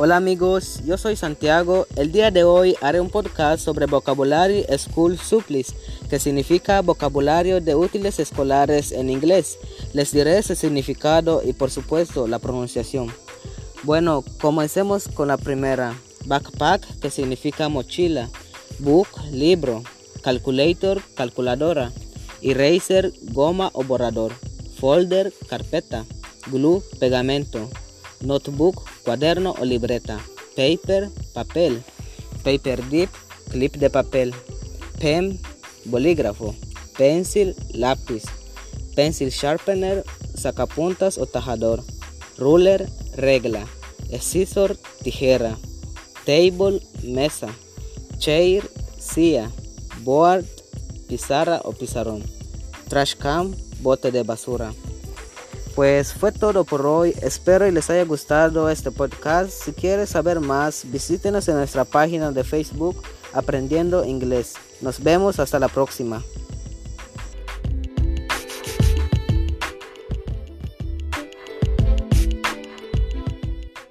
Hola amigos, yo soy Santiago. El día de hoy haré un podcast sobre Vocabulary School Supplies, que significa vocabulario de útiles escolares en inglés. Les diré ese significado y por supuesto la pronunciación. Bueno, comencemos con la primera. Backpack, que significa mochila. Book, libro. Calculator, calculadora. Eraser, goma o borrador. Folder, carpeta. Glue, pegamento. Notebook, cuaderno o libreta. Paper, papel. Paper dip, clip de papel. Pen, bolígrafo. Pencil, lápiz. Pencil sharpener, sacapuntas o tajador. Ruler, regla. Scissor, tijera. Table, mesa. Chair, silla. Board, pizarra o pizarrón. Trash can, bote de basura. Pues fue todo por hoy. Espero y les haya gustado este podcast. Si quieres saber más, visítenos en nuestra página de Facebook Aprendiendo Inglés. Nos vemos hasta la próxima.